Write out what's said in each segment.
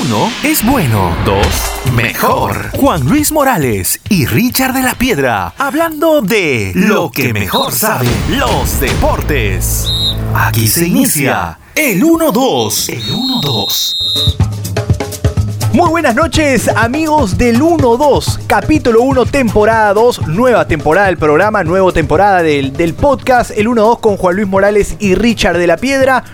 Uno es bueno. Dos, mejor. Juan Luis Morales y Richard de la Piedra hablando de lo que mejor saben los deportes. Aquí se inicia el 1-2. El 1-2. Muy buenas noches amigos del 1-2, capítulo 1, temporada 2, nueva temporada del programa, nueva temporada del, del podcast, el 1-2 con Juan Luis Morales y Richard de la Piedra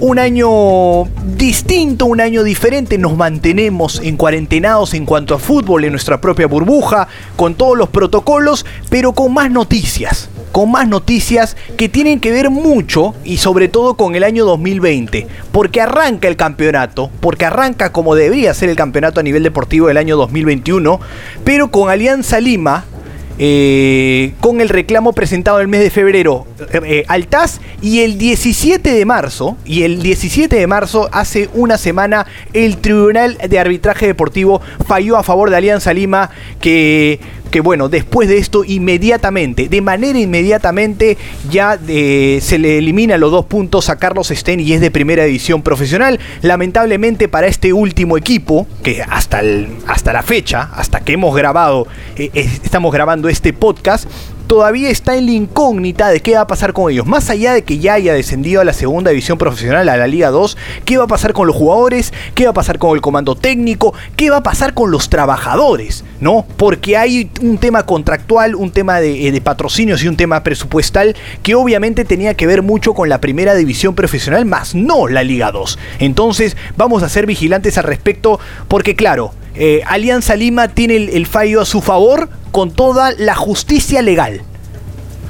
un año distinto, un año diferente. Nos mantenemos en cuarentenados en cuanto a fútbol en nuestra propia burbuja, con todos los protocolos, pero con más noticias. Con más noticias que tienen que ver mucho y sobre todo con el año 2020. Porque arranca el campeonato, porque arranca como debería ser el campeonato a nivel deportivo del año 2021, pero con Alianza Lima eh, con el reclamo presentado el mes de febrero eh, eh, al TAS y el 17 de marzo, y el 17 de marzo, hace una semana, el Tribunal de Arbitraje Deportivo falló a favor de Alianza Lima que que bueno, después de esto inmediatamente, de manera inmediatamente, ya eh, se le elimina los dos puntos a Carlos Sten y es de primera división profesional. Lamentablemente para este último equipo, que hasta, el, hasta la fecha, hasta que hemos grabado, eh, estamos grabando este podcast, todavía está en la incógnita de qué va a pasar con ellos. Más allá de que ya haya descendido a la segunda división profesional, a la Liga 2, ¿qué va a pasar con los jugadores? ¿Qué va a pasar con el comando técnico? ¿Qué va a pasar con los trabajadores? ¿No? Porque hay un tema contractual, un tema de, eh, de patrocinios y un tema presupuestal que obviamente tenía que ver mucho con la primera división profesional, más no la Liga 2. Entonces vamos a ser vigilantes al respecto porque claro, eh, Alianza Lima tiene el, fallo a su favor con toda la justicia legal.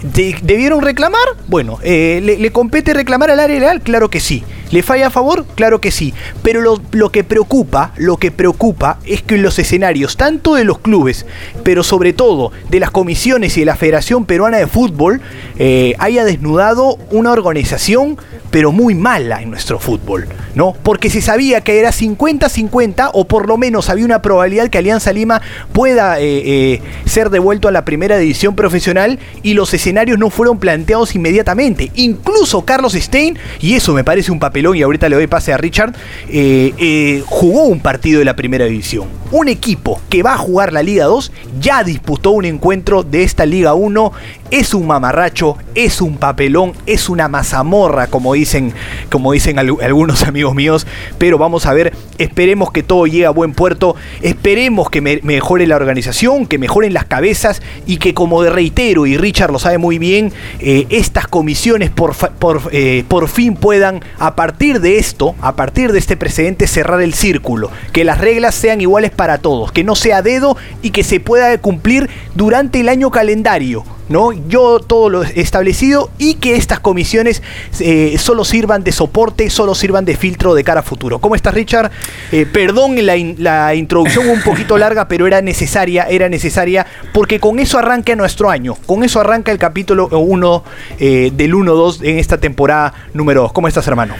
¿Debieron reclamar? Bueno, eh, ¿le, compete reclamar al área legal? Claro que sí. ¿Le falla a favor? Claro que sí. Pero lo, que preocupa, lo que preocupa es que en los escenarios, tanto de los clubes, pero sobre todo de las comisiones y de la Federación Peruana de Fútbol, eh, haya desnudado una organización pero muy mala en nuestro fútbol, ¿no? Porque se sabía que era 50-50 o por lo menos había una probabilidad que Alianza Lima pueda eh, eh, ser devuelto a la primera división profesional y los escenarios no fueron planteados inmediatamente. Incluso Carlos Stein, y eso me parece un y ahorita le doy pase a Richard, eh, jugó un partido de la primera división. Un equipo que va a jugar la Liga 2 ya disputó un encuentro de esta Liga 1, es un mamarracho, es un papelón, es una mazamorra como dicen, como dicen algunos amigos míos, pero vamos a ver, esperemos que todo llegue a buen puerto, esperemos que mejore la organización, que mejoren las cabezas y que como reitero, y Richard lo sabe muy bien, eh, estas comisiones por, por, eh, por fin puedan, a partir de esto, a partir de este precedente, cerrar el círculo, que las reglas sean iguales para todos, que no sea dedo y que se pueda cumplir durante el año calendario. ¿No? Yo todo lo establecido y que estas comisiones eh, solo sirvan de soporte, solo sirvan de filtro de cara a futuro. ¿Cómo estás, Richard? Eh, perdón la, la, introducción un poquito larga, pero era necesaria, era necesaria, porque con eso arranca nuestro año, con eso arranca el capítulo 1 eh, del 1-2 en esta temporada número 2. ¿Cómo estás, hermano?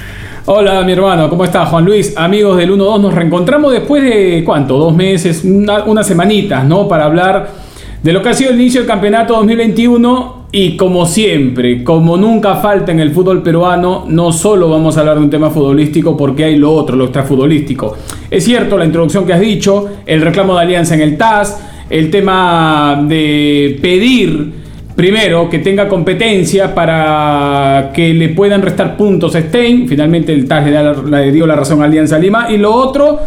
Hola, mi hermano, ¿cómo estás, Juan Luis? Amigos del 1-2, nos reencontramos después de, ¿cuánto? Dos meses, unas semanitas, ¿no? Para hablar de lo que ha sido el inicio del campeonato 2021 y como siempre, como nunca falta en el fútbol peruano, no solo vamos a hablar de un tema futbolístico porque hay lo otro, lo extrafutbolístico. Es cierto la introducción que has dicho, el reclamo de alianza en el TAS, el tema de pedir primero que tenga competencia para que le puedan restar puntos a Stein, finalmente el TAS le, dio la razón a Alianza Lima, y lo otro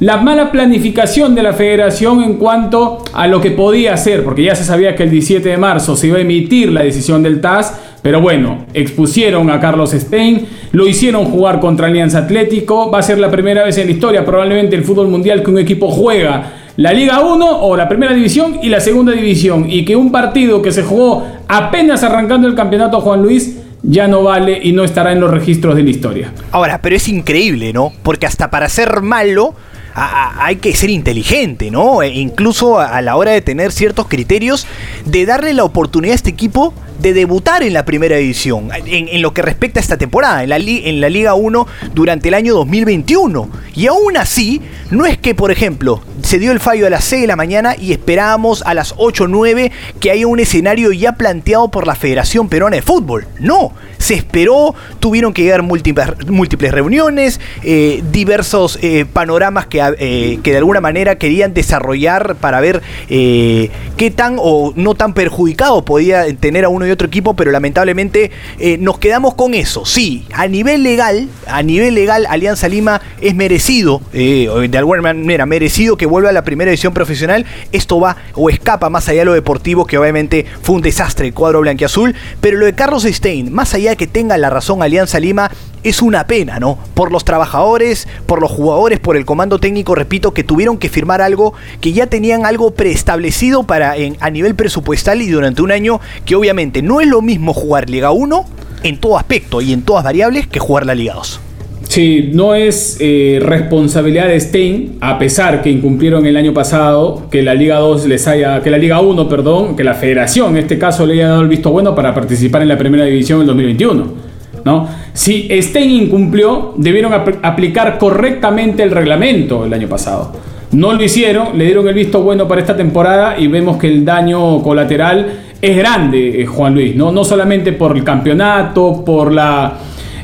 la mala planificación de la federación en cuanto a lo que podía hacer, porque ya se sabía que el 17 de marzo se iba a emitir la decisión del TAS, pero bueno, expusieron a Carlos Stein, lo hicieron jugar contra Alianza Atlético, va a ser la primera vez en la historia probablemente el fútbol mundial que un equipo juega la Liga 1 o la Primera División y la Segunda División, y que un partido que se jugó apenas arrancando el campeonato Juan Luis ya no vale y no estará en los registros de la historia. Ahora, pero es increíble, ¿no? Porque hasta para ser malo hay que ser inteligente, ¿no? E incluso a, la hora de tener ciertos criterios, de darle la oportunidad a este equipo de debutar en la primera división, en, lo que respecta a esta temporada, en la, Liga 1 durante el año 2021. Y aún así, no es que, por ejemplo, se dio el fallo a las 6 de la mañana y esperábamos a las 8 o 9 que haya un escenario ya planteado por la Federación Peruana de Fútbol. No, se esperó, tuvieron que llegar múltiples, múltiples reuniones, eh, diversos eh, panoramas que, eh, que, de alguna manera querían desarrollar para ver qué tan o no tan perjudicado podía tener a uno y otro equipo, pero lamentablemente nos quedamos con eso. Sí, a nivel legal, a nivel legal, Alianza Lima es merecido, de alguna manera, merecido que vuelva a la primera edición profesional. Esto va o escapa más allá de lo deportivo, que obviamente fue un desastre el cuadro blanquiazul, pero lo de Carlos Stein, más allá de que tenga la razón Alianza Lima, es una pena, ¿no? Por los trabajadores, por los jugadores, por el comando técnico, repito, que tuvieron que firmar algo que ya tenían algo preestablecido para en, a nivel presupuestal y durante un año que obviamente no es lo mismo jugar Liga 1 en todo aspecto y en todas variables que jugar la Liga 2. Sí, no es eh, responsabilidad de Stein, a pesar que incumplieron el año pasado, que la Liga 2 les haya, que la Liga 1, perdón, que la Federación en este caso le haya dado el visto bueno para participar en la Primera División en 2021. ¿No? Si Stein incumplió, debieron aplicar correctamente el reglamento el año pasado. No lo hicieron, le dieron el visto bueno para esta temporada y vemos que el daño colateral es grande, eh, Juan Luis, ¿no? no solamente por el campeonato, por la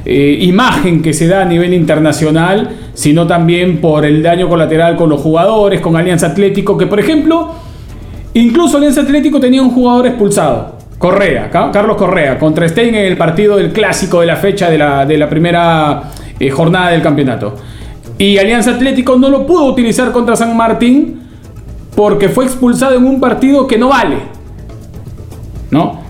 eh, imagen que se da a nivel internacional, sino también por el daño colateral con los jugadores, con Alianza Atlético, que por ejemplo, incluso Alianza Atlético tenía un jugador expulsado. Correa, Carlos Correa, contra Stein en el partido del clásico de la fecha de la, primera eh, jornada del campeonato. Y Alianza Atlético no lo pudo utilizar contra San Martín porque fue expulsado en un partido que no vale. ¿No?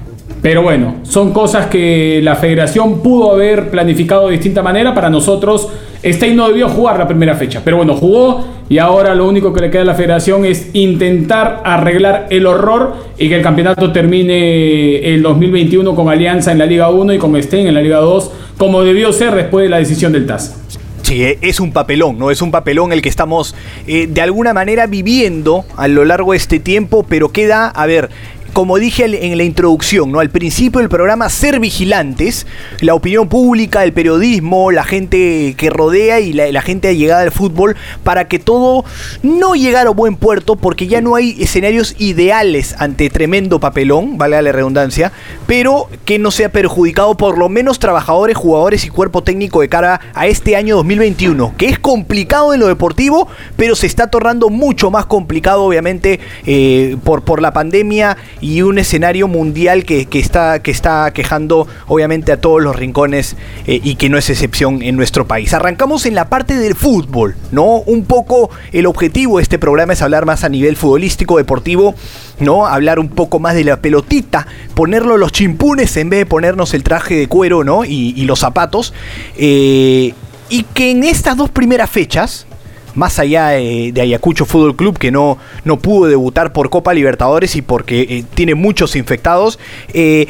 Pero bueno, son cosas que la federación pudo haber planificado de distinta manera. Para nosotros, Stein no debió jugar la primera fecha. Pero bueno, jugó y ahora lo único que le queda a la federación es intentar arreglar el horror y que el campeonato termine el 2021 con Alianza en la Liga 1 y con Stein en la Liga 2, como debió ser después de la decisión del TAS. Sí, eh, es un papelón, ¿no? Es un papelón el que estamos eh, de alguna manera viviendo a lo largo de este tiempo, pero queda, a ver, como dije en la introducción, ¿no? Al principio del programa, ser vigilantes, la opinión pública, el periodismo, la gente que rodea y la, gente llegada al fútbol, para que todo no llegara a buen puerto, porque ya no hay escenarios ideales ante tremendo papelón, vale la redundancia, pero que no sea perjudicado por lo menos trabajadores, jugadores y cuerpo técnico de cara a este año 2021, que es complicado en lo deportivo, pero se está tornando mucho más complicado, obviamente, eh, por, por la pandemia y un escenario mundial que, está, que está quejando obviamente a todos los rincones eh, y que no es excepción en nuestro país. Arrancamos en la parte del fútbol, ¿no? Un poco el objetivo de este programa es hablar más a nivel futbolístico, deportivo, ¿no? Hablar un poco más de la pelotita, ponerlo los chimpunes en vez de ponernos el traje de cuero, ¿no? Y, los zapatos. Eh, y que en estas dos primeras fechas, más allá de, Ayacucho Fútbol Club, que no, no pudo debutar por Copa Libertadores y porque eh, tiene muchos infectados, eh,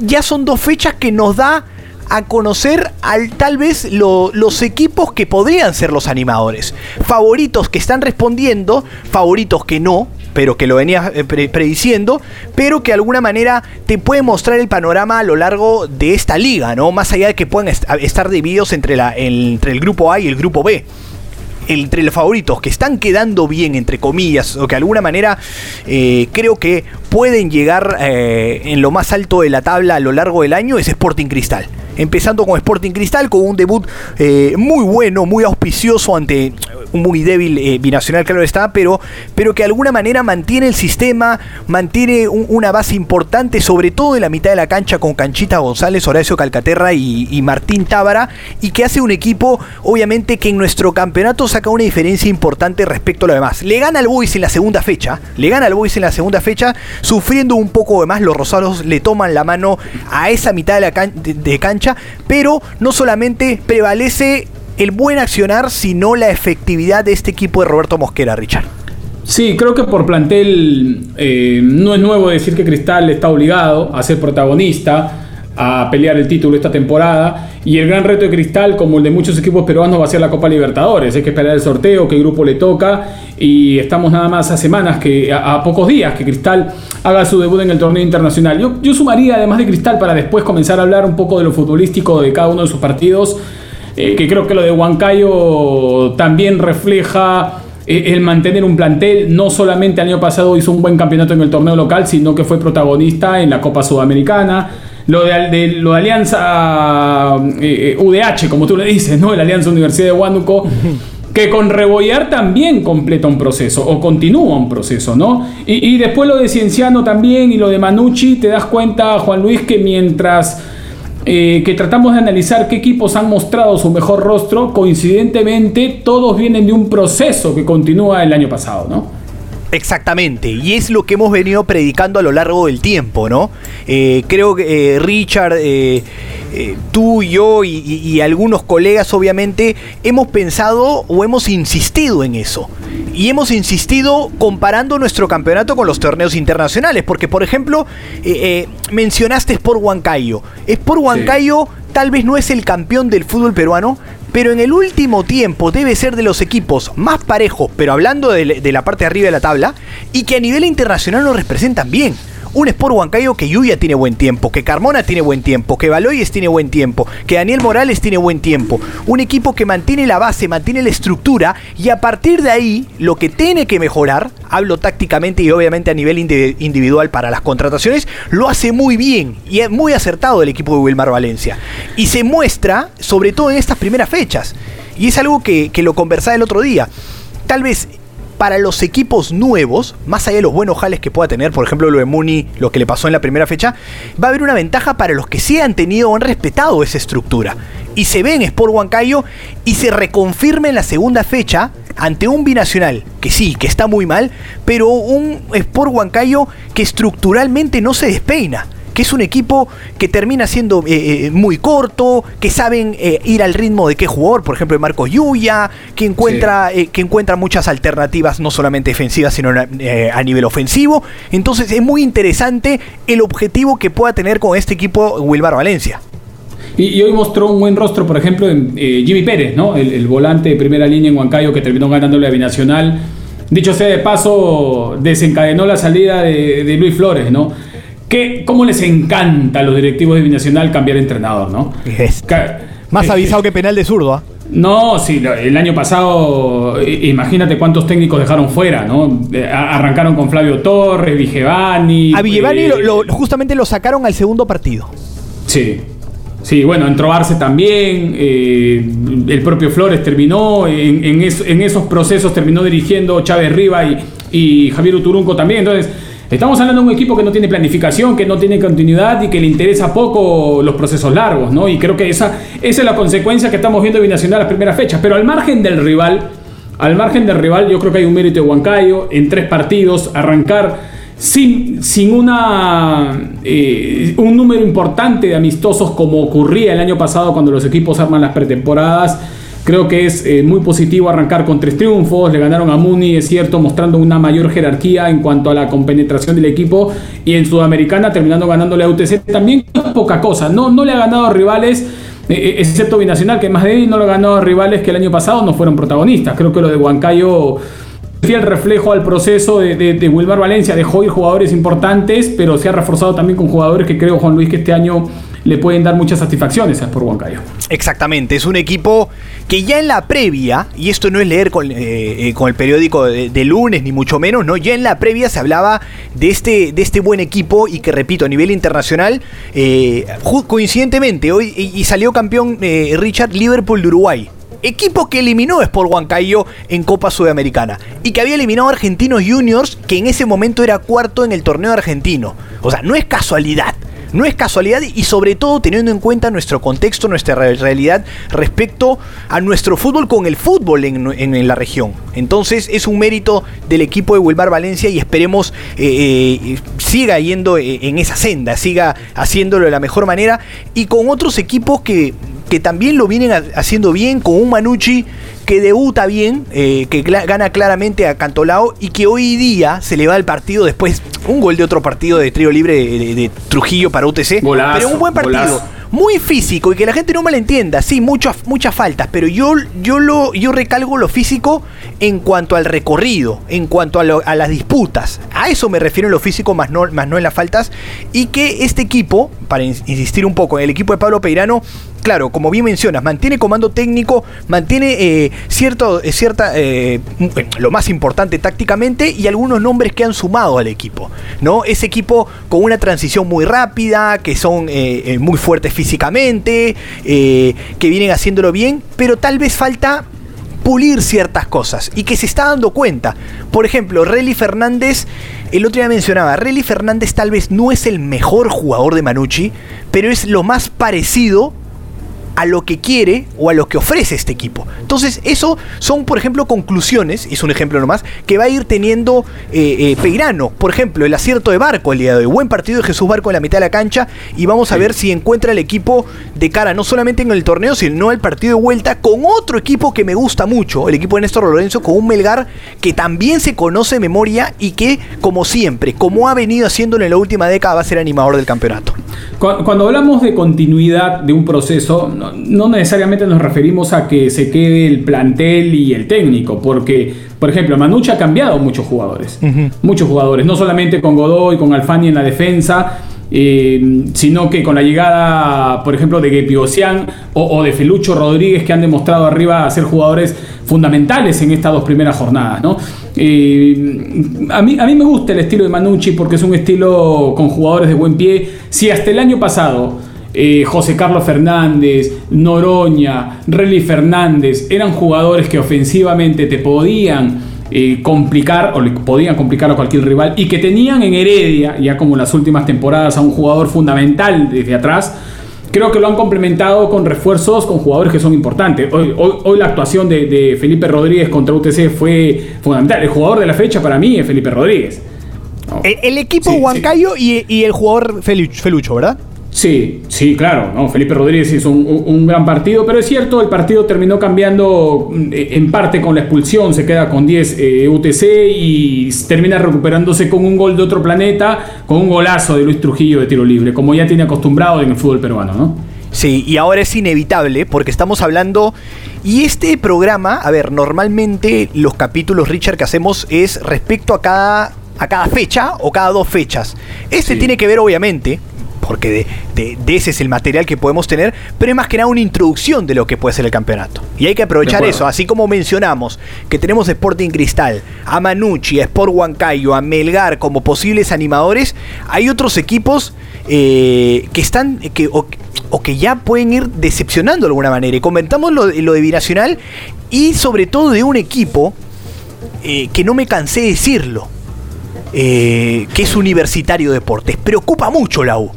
ya son dos fechas que nos da a conocer al tal vez los equipos que podrían ser los animadores. Favoritos que están respondiendo, favoritos que no, pero que lo venía eh, prediciendo, pero que de alguna manera te puede mostrar el panorama a lo largo de esta liga, ¿no? Más allá de que puedan estar divididos entre, la, entre el grupo A y el grupo B entre los favoritos que están quedando bien, entre comillas, o que de alguna manera eh, creo que pueden llegar eh, en lo más alto de la tabla a lo largo del año, es Sporting Cristal empezando con Sporting Cristal, con un debut eh, muy bueno, muy auspicioso ante un muy débil eh, binacional, claro está, pero, pero que de alguna manera mantiene el sistema, mantiene una base importante, sobre todo en la mitad de la cancha con Canchita González, Horacio Calcaterra y, Martín Tábara, y que hace un equipo, obviamente, que en nuestro campeonato saca una diferencia importante respecto a lo demás. Le gana al Boys en la segunda fecha, le gana al Boys en la segunda fecha, sufriendo un poco de más, los rosados le toman la mano a esa mitad de, la de cancha, pero no solamente prevalece el buen accionar, sino la efectividad de este equipo de Roberto Mosquera, Richard. Sí, creo que por plantel eh, no es nuevo decir que Cristal está obligado a ser protagonista, a pelear el título esta temporada. Y el gran reto de Cristal, como el de muchos equipos peruanos, va a ser la Copa Libertadores. Hay que esperar el sorteo, qué grupo le toca. Y estamos nada más a semanas, que a, pocos días, que Cristal haga su debut en el torneo internacional. Yo, sumaría, además de Cristal, para después comenzar a hablar un poco de lo futbolístico de cada uno de sus partidos, eh, que creo que lo de Huancayo también refleja eh, el mantener un plantel. No solamente el año pasado hizo un buen campeonato en el torneo local, sino que fue protagonista en la Copa Sudamericana. Lo de, lo de Alianza UDH, eh, como tú le dices, ¿no? La Alianza Universidad de Huánuco. que con Rebollar también completa un proceso o continúa un proceso, ¿no? Y, y, después lo de Cienciano también y lo de Manucci, te das cuenta, Juan Luis, que mientras eh, que tratamos de analizar qué equipos han mostrado su mejor rostro, coincidentemente todos vienen de un proceso que continúa el año pasado, ¿no? Exactamente, y es lo que hemos venido predicando a lo largo del tiempo, ¿no? Eh, creo que eh, Richard, eh, tú, yo y, y, algunos colegas obviamente hemos pensado o hemos insistido en eso. Y hemos insistido comparando nuestro campeonato con los torneos internacionales, porque por ejemplo, mencionaste Sport Huancayo. Sport Huancayo tal vez no es el campeón del fútbol peruano, pero en el último tiempo debe ser de los equipos más parejos, pero hablando de, la parte de arriba de la tabla, y que a nivel internacional nos representan bien un Sport Huancayo que Yuya tiene buen tiempo, que Carmona tiene buen tiempo, que Baloyes tiene buen tiempo, que Daniel Morales tiene buen tiempo. Un equipo que mantiene la base, mantiene la estructura y a partir de ahí lo que tiene que mejorar, hablo tácticamente y obviamente a nivel individual para las contrataciones, lo hace muy bien y es muy acertado el equipo de Wilmar Valencia. Y se muestra sobre todo en estas primeras fechas. Y es algo que, que lo conversaba el otro día. Tal vez para los equipos nuevos, más allá de los buenos jales que pueda tener, por ejemplo lo de Muni, lo que le pasó en la primera fecha, va a haber una ventaja para los que sí han tenido o han respetado esa estructura. Y se ve en Sport Huancayo y se reconfirma en la segunda fecha ante un binacional que sí, que está muy mal, pero un Sport Huancayo que estructuralmente no se despeina que es un equipo que termina siendo eh, eh, muy corto, que saben eh, ir al ritmo de qué jugador, por ejemplo, Marco Yuya, que encuentra, que encuentra muchas alternativas, no solamente defensivas, sino a nivel ofensivo. Entonces es muy interesante el objetivo que pueda tener con este equipo Wilbar Valencia. Y, hoy mostró un buen rostro, por ejemplo, en Jimmy Pérez, ¿no? El, volante de primera línea en Huancayo que terminó ganándole a Binacional. Dicho sea de paso, desencadenó la salida de, de Luis Flores, ¿no? Que cómo les encanta a los directivos de Binacional cambiar entrenador, ¿no? Más avisado que penal de zurdo, ¿ah? No, sí, el año pasado, imagínate cuántos técnicos dejaron fuera, ¿no? Eh, arrancaron con Flavio Torres, Vigevani. A Vigevani eh, justamente lo sacaron al segundo partido. Sí. Sí, bueno, entró Arce también, eh, el propio Flores terminó, en, esos procesos terminó dirigiendo Chávez Riva y, y Javier Uturunco también, entonces Estamos hablando de un equipo que no tiene planificación, que no tiene continuidad y que le interesa poco los procesos largos, ¿no? Y creo que esa, esa es la consecuencia que estamos viendo en Binacional las primeras fechas. Pero al margen del rival, al margen del rival, yo creo que hay un mérito de Huancayo en tres partidos, arrancar sin, sin una, eh, un número importante de amistosos como ocurría el año pasado cuando los equipos arman las pretemporadas Creo que es eh, muy positivo arrancar con tres triunfos. Le ganaron a Muni, es cierto, mostrando una mayor jerarquía en cuanto a la compenetración del equipo. Y en Sudamericana terminando ganándole a UTC. También poca cosa. No, no le ha ganado a rivales. Eh, eh, excepto Binacional, que más de no lo a rivales que el año pasado no fueron protagonistas. Creo que lo de Huancayo fiel reflejo al proceso de, de, Valencia. Dejó ir jugadores importantes, pero se ha reforzado también con jugadores que creo, Juan Luis, que este año le pueden dar muchas satisfacciones a Sport Huancayo. Exactamente, es un equipo que ya en la previa, y esto no es leer con, eh, eh, el periódico de, lunes, ni mucho menos, ¿no? Ya en la previa se hablaba de este, de este buen equipo y que, repito, a nivel internacional, eh, coincidentemente, hoy y, salió campeón Richard Liverpool de Uruguay. Equipo que eliminó Sport Huancayo en Copa Sudamericana y que había eliminado a Argentinos Juniors, que en ese momento era cuarto en el torneo argentino. O sea, no es casualidad. No es casualidad y sobre todo teniendo en cuenta nuestro contexto, nuestra realidad respecto a nuestro fútbol con el fútbol en, la región. Entonces es un mérito del equipo de Wilmar Valencia y esperemos eh, eh, siga yendo eh, en esa senda, siga haciéndolo de la mejor manera y con otros equipos que que también lo vienen haciendo bien, con un Manucci que debuta bien, eh, que gana claramente a Cantolao y que hoy día se le va el partido después, un gol de otro partido de trío libre de, Trujillo para UTC, pero un buen partido muy físico y que la gente no me lo entienda. Sí, muchas, muchas faltas, pero yo, yo, lo, yo recalgo lo físico en cuanto al recorrido, en cuanto a, a, las disputas. A eso me refiero en lo físico, más no, más no en las faltas. Y que este equipo, para insistir un poco, en el equipo de Pablo Peirano, claro, como bien mencionas, mantiene comando técnico, mantiene eh, cierto, eh, cierta, eh, lo más importante tácticamente y algunos nombres que han sumado al equipo, ¿no? Ese equipo con una transición muy rápida, que son muy fuertes físicamente, que vienen haciéndolo bien, pero tal vez falta pulir ciertas cosas y que se está dando cuenta. Por ejemplo, Relly Fernández, el otro día mencionaba, Relly Fernández tal vez no es el mejor jugador de Manucci, pero es lo más parecido a lo que quiere o a lo que ofrece este equipo. Entonces, eso son, por ejemplo, conclusiones, es un ejemplo nomás, que va a ir teniendo eh, eh, Peirano. Por ejemplo, el acierto de Barco el día de hoy. Buen partido de Jesús Barco en la mitad de la cancha y vamos a ver si encuentra el equipo de cara, no solamente en el torneo, sino el partido de vuelta con otro equipo que me gusta mucho, el equipo de Néstor Lorenzo, con un Melgar que también se conoce de memoria y que, como siempre, como ha venido haciéndolo en la última década, va a ser animador del campeonato. Cuando hablamos de continuidad de un proceso, no, necesariamente nos referimos a que se quede el plantel y el técnico, porque, por ejemplo, Manucci ha cambiado muchos jugadores. Muchos jugadores, no solamente con Godoy, con Alfani en la defensa, eh, sino que con la llegada, por ejemplo, de Gepiosian o, o, de Felucho Rodríguez, que han demostrado arriba ser jugadores fundamentales en estas dos primeras jornadas. ¿no? Eh, a, mí, a mí me gusta el estilo de Manucci porque es un estilo con jugadores de buen pie. Si hasta el año pasado eh, José Carlos Fernández, Noroña, Relly Fernández eran jugadores que ofensivamente te podían eh, complicar o le podían complicar a cualquier rival y que tenían en Heredia, ya como las últimas temporadas, a un jugador fundamental desde atrás. Creo que lo han complementado con refuerzos con jugadores que son importantes. Hoy, hoy, la actuación de, Felipe Rodríguez contra UTC fue fundamental. El jugador de la fecha para mí es Felipe Rodríguez. El, equipo Huancayo Y, y, el jugador Felucho, ¿verdad? Sí, sí, claro. ¿no? Felipe Rodríguez hizo un, gran partido, pero es cierto, el partido terminó cambiando mm, en parte con la expulsión, se queda con 10 eh, UTC y termina recuperándose con un gol de otro planeta, con un golazo de Luis Trujillo de tiro libre, como ya tiene acostumbrado en el fútbol peruano, ¿no? Sí, y ahora es inevitable porque estamos hablando... Y este programa, a ver, normalmente los capítulos, Richard, que hacemos es respecto a cada, a cada fecha o cada dos fechas. Este tiene que ver, obviamente, porque de, ese es el material que podemos tener, pero es más que nada una introducción de lo que puede ser el campeonato. Y hay que aprovechar eso, así como mencionamos que tenemos Sporting Cristal, a Manucci, a Sport Huancayo, a Melgar como posibles animadores, hay otros equipos eh, que están, que, o, que ya pueden ir decepcionando de alguna manera. Y comentamos lo, lo de Binacional y sobre todo de un equipo eh, que no me cansé de decirlo. Eh, que es Universitario Deportes. Preocupa mucho la U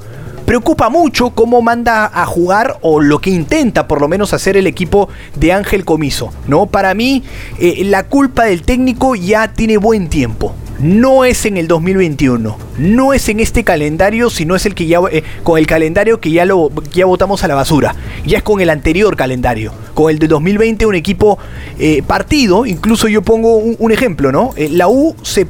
preocupa mucho cómo manda a jugar o lo que intenta por lo menos hacer el equipo de Ángel Comiso. ¿no? Para mí, eh, la culpa del técnico ya tiene buen tiempo. No es en el 2021, no es en este calendario, sino es el que ya eh, con el calendario que ya lo ya votamos a la basura. Ya es con el anterior calendario, con el de 2020 un equipo eh, partido. Incluso yo pongo un, ejemplo, ¿no? la U se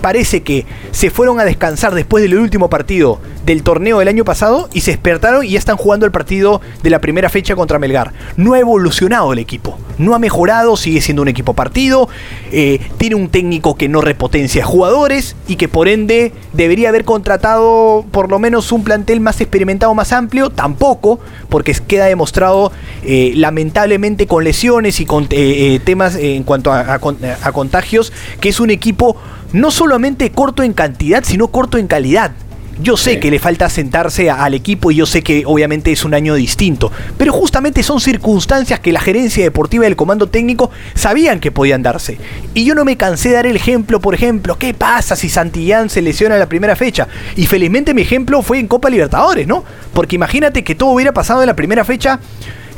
parece que se fueron a descansar después del último partido del torneo del año pasado y se despertaron y ya están jugando el partido de la primera fecha contra Melgar. No ha evolucionado el equipo, no ha mejorado, sigue siendo un equipo partido, eh, tiene un técnico que no repotencia jugadores y que por ende debería haber contratado por lo menos un plantel más experimentado, más amplio, tampoco, porque queda demostrado eh, lamentablemente con lesiones y con eh, temas en cuanto a contagios, que es un equipo no solamente corto en cantidad, sino corto en calidad. Yo sé que le falta sentarse al equipo y yo sé que obviamente es un año distinto, pero justamente son circunstancias que la gerencia deportiva y el comando técnico sabían que podían darse. Y yo no me cansé de dar el ejemplo, por ejemplo, ¿qué pasa si Santillán se lesiona en la primera fecha? Y felizmente mi ejemplo fue en Copa Libertadores, ¿no? Porque imagínate que todo hubiera pasado en la primera fecha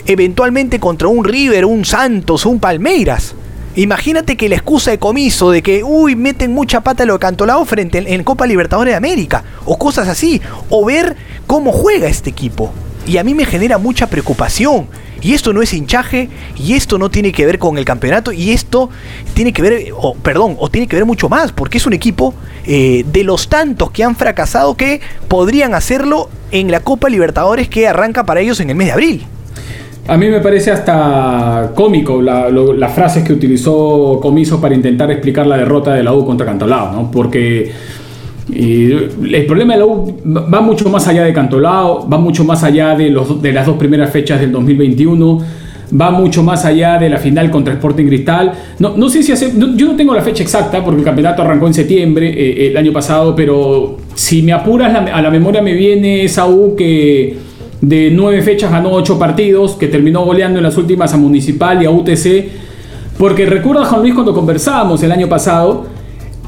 eventualmente contra un River, un Santos, un Palmeiras. Imagínate que la excusa de comiso de que, uy, meten mucha pata lo de Cantolao frente en, Copa Libertadores de América, o cosas así, o ver cómo juega este equipo. y a mí me genera mucha preocupación. Y esto no es hinchaje, y esto no tiene que ver con el campeonato, y esto tiene que ver, o, perdón, o tiene que ver mucho más, porque es un equipo eh, de los tantos que han fracasado que podrían hacerlo en la Copa Libertadores que arranca para ellos en el mes de abril. A mí me parece hasta cómico las frases que utilizó Comiso para intentar explicar la derrota de la U contra Cantolao, ¿no? Porque el problema de la U va mucho más allá de Cantolao, va mucho más allá de, los, las dos primeras fechas del 2021, va mucho más allá de la final contra Sporting Cristal. No, no sé si hace, yo no tengo la fecha exacta porque el campeonato arrancó en septiembre eh, el año pasado, pero si me apuras a la memoria me viene esa U que de nueve fechas ganó ocho partidos, que terminó goleando en las últimas a Municipal y a UTC. Porque recuerda, Juan Luis, cuando conversábamos el año pasado,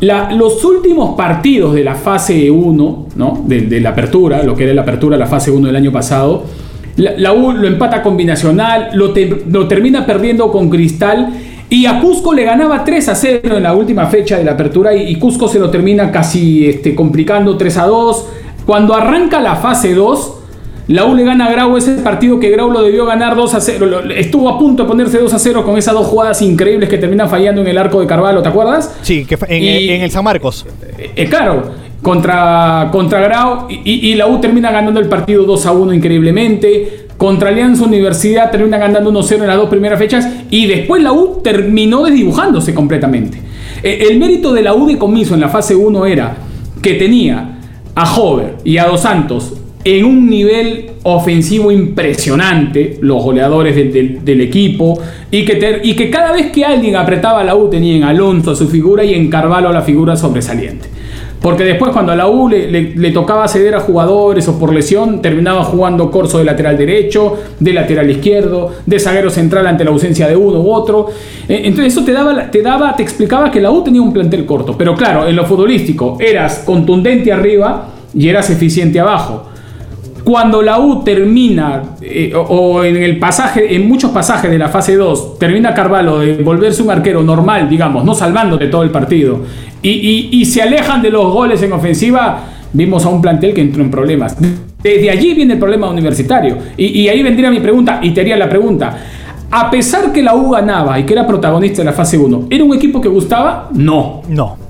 los últimos partidos de la fase 1, ¿no? de, la apertura, lo que era la apertura la fase 1 del año pasado, la, U lo empata combinacional, lo, lo, termina perdiendo con Cristal y a Cusco le ganaba 3 a 0 en la última fecha de la apertura y, Cusco se lo termina casi este, complicando 3 a 2. Cuando arranca la fase 2, la U le gana a Grau ese partido que Grau lo debió ganar 2 a 0. Estuvo a punto de ponerse 2 a 0 con esas dos jugadas increíbles que terminan fallando en el arco de Carvalho, ¿te acuerdas? Sí, que en, el San Marcos. Eh, eh, claro, contra, contra Grau y, la U termina ganando el partido 2 a 1 increíblemente. Contra Alianza Universidad termina ganando 1 a 0 en las dos primeras fechas y después la U terminó desdibujándose completamente. Eh, el mérito de la U de comiso en la fase 1 era que tenía a Hover y a Dos Santos en un nivel ofensivo impresionante, los goleadores del, equipo, y que, y que cada vez que alguien apretaba a la U tenía en Alonso su figura y en Carvalho la figura sobresaliente. Porque después cuando a la U le, tocaba ceder a jugadores o por lesión, terminaba jugando Corso de lateral derecho, de lateral izquierdo, de zaguero central ante la ausencia de uno u otro. E, entonces eso te daba, te daba, te explicaba que la U tenía un plantel corto. Pero claro, en lo futbolístico eras contundente arriba y eras eficiente abajo. Cuando la U termina, eh, o, en el pasaje, en muchos pasajes de la fase 2, termina Carvalho de volverse un arquero normal, digamos, no salvándote todo el partido, y, se alejan de los goles en ofensiva, vimos a un plantel que entró en problemas. Desde allí viene el problema universitario. Y, y ahí vendría mi pregunta, y te haría la pregunta. A pesar que la U ganaba y que era protagonista de la fase 1, ¿era un equipo que gustaba? No. No.